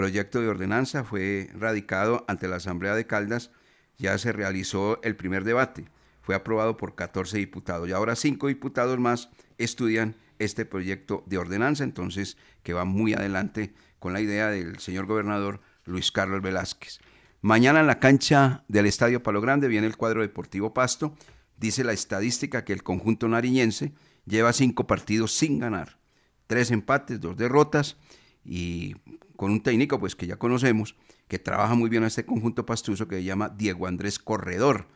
[SPEAKER 1] proyecto de ordenanza fue radicado ante la Asamblea de Caldas, ya se realizó el primer debate, fue aprobado por 14 diputados y ahora cinco diputados más estudian este proyecto de ordenanza, entonces que va muy adelante con la idea del señor gobernador Luis Carlos Velázquez. Mañana en la cancha del Estadio Palo Grande viene el cuadro deportivo Pasto. Dice la estadística que el conjunto nariñense lleva cinco partidos sin ganar. Tres empates, dos derrotas y con un técnico pues que ya conocemos, que trabaja muy bien a este conjunto pastuso que se llama Diego Andrés Corredor,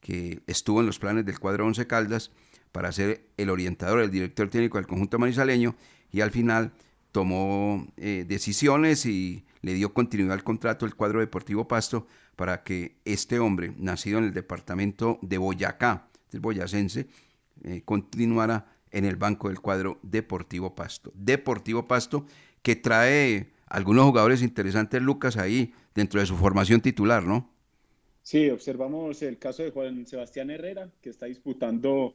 [SPEAKER 1] que estuvo en los planes del cuadro Once Caldas para ser el orientador, el director técnico del conjunto manizaleño y al final tomó eh, decisiones y le dio continuidad al contrato del cuadro deportivo Pasto para que este hombre, nacido en el departamento de Boyacá, del boyacense, eh, continuara en el banco del cuadro Deportivo Pasto. Deportivo Pasto que trae algunos jugadores interesantes, Lucas, ahí dentro de su formación titular, ¿no?
[SPEAKER 4] Sí, observamos el caso de Juan Sebastián Herrera, que está disputando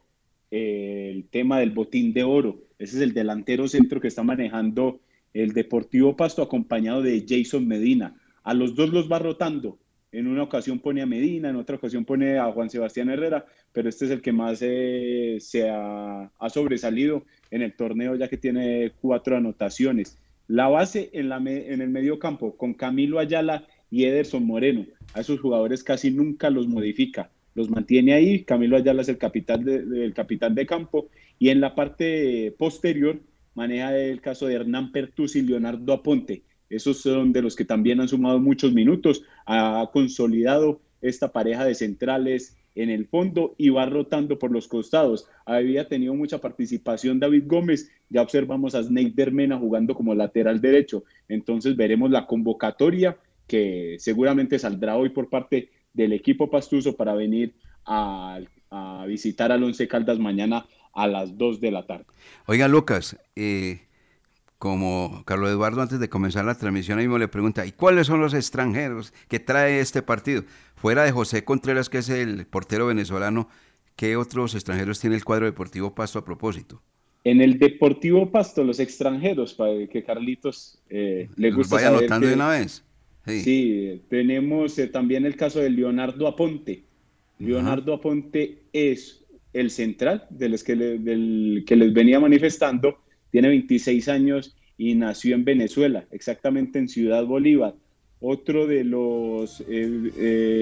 [SPEAKER 4] eh, el tema del botín de oro. Ese es el delantero centro que está manejando el Deportivo Pasto acompañado de Jason Medina. A los dos los va rotando. En una ocasión pone a Medina, en otra ocasión pone a Juan Sebastián Herrera, pero este es el que más eh, se ha, sobresalido en el torneo ya que tiene cuatro anotaciones. La base en, la, en el medio campo con Camilo Ayala y Ederson Moreno. A esos jugadores casi nunca los modifica los mantiene ahí. Camilo Ayala es el capitán de, capitán de campo. Y en la parte posterior maneja el caso de Hernán Pertus y Leonardo Aponte. Esos son de los que también han sumado muchos minutos. Ha consolidado esta pareja de centrales en el fondo y va rotando por los costados. Había tenido mucha participación David Gómez, ya observamos a Snake Bermena jugando como lateral derecho. Entonces veremos la convocatoria que seguramente saldrá hoy por parte del equipo pastuso para venir a, visitar al Once Caldas mañana a las 2 de la tarde.
[SPEAKER 1] Oiga, Lucas, eh, como Carlos Eduardo antes de comenzar la transmisión ahí mismo le pregunta, ¿y cuáles son los extranjeros que trae este partido? Fuera de José Contreras, que es el portero venezolano, ¿qué otros extranjeros tiene el cuadro Deportivo Pasto a propósito?
[SPEAKER 4] En el Deportivo Pasto, los extranjeros, para que Carlitos eh, le guste.
[SPEAKER 1] Vaya anotando de una vez.
[SPEAKER 4] Sí, tenemos eh, también el caso de Leonardo Aponte. Leonardo Aponte es el central del que, del que les venía manifestando, tiene 26 años y nació en Venezuela, exactamente en Ciudad Bolívar. Otro de los eh, eh,